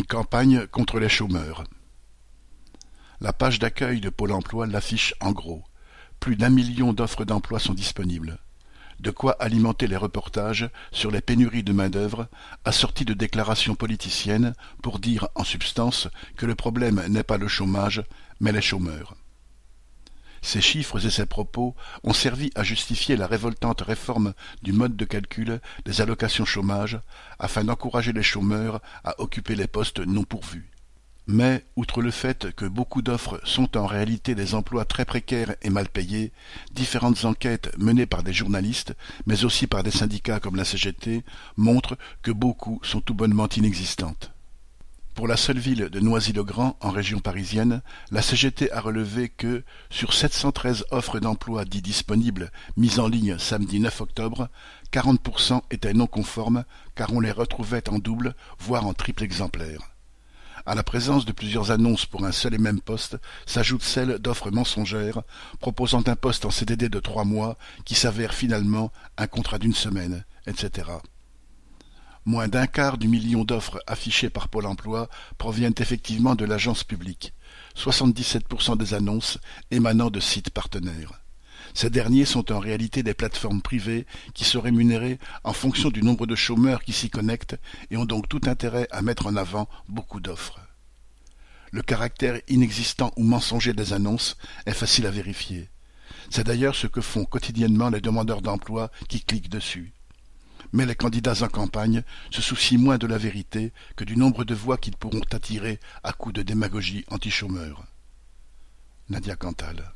Une campagne contre les chômeurs. La page d'accueil de Pôle emploi l'affiche en gros. Plus d'un million d'offres d'emploi sont disponibles. De quoi alimenter les reportages sur les pénuries de main-d'œuvre, assortis de déclarations politiciennes pour dire en substance que le problème n'est pas le chômage, mais les chômeurs. Ces chiffres et ces propos ont servi à justifier la révoltante réforme du mode de calcul des allocations chômage afin d'encourager les chômeurs à occuper les postes non pourvus. Mais, outre le fait que beaucoup d'offres sont en réalité des emplois très précaires et mal payés, différentes enquêtes menées par des journalistes, mais aussi par des syndicats comme la CGT, montrent que beaucoup sont tout bonnement inexistantes. Pour la seule ville de Noisy-le-Grand, en région parisienne, la CGT a relevé que, sur 713 offres d'emploi dits disponibles mises en ligne samedi 9 octobre, 40% étaient non conformes car on les retrouvait en double, voire en triple exemplaire. À la présence de plusieurs annonces pour un seul et même poste s'ajoute celle d'offres mensongères proposant un poste en CDD de trois mois qui s'avère finalement un contrat d'une semaine, etc. Moins d'un quart du million d'offres affichées par Pôle emploi proviennent effectivement de l'agence publique, 77% des annonces émanant de sites partenaires. Ces derniers sont en réalité des plateformes privées qui sont rémunérées en fonction du nombre de chômeurs qui s'y connectent et ont donc tout intérêt à mettre en avant beaucoup d'offres. Le caractère inexistant ou mensonger des annonces est facile à vérifier. C'est d'ailleurs ce que font quotidiennement les demandeurs d'emploi qui cliquent dessus mais les candidats en campagne se soucient moins de la vérité que du nombre de voix qu'ils pourront attirer à coups de démagogie anti-chômeur. Nadia Cantal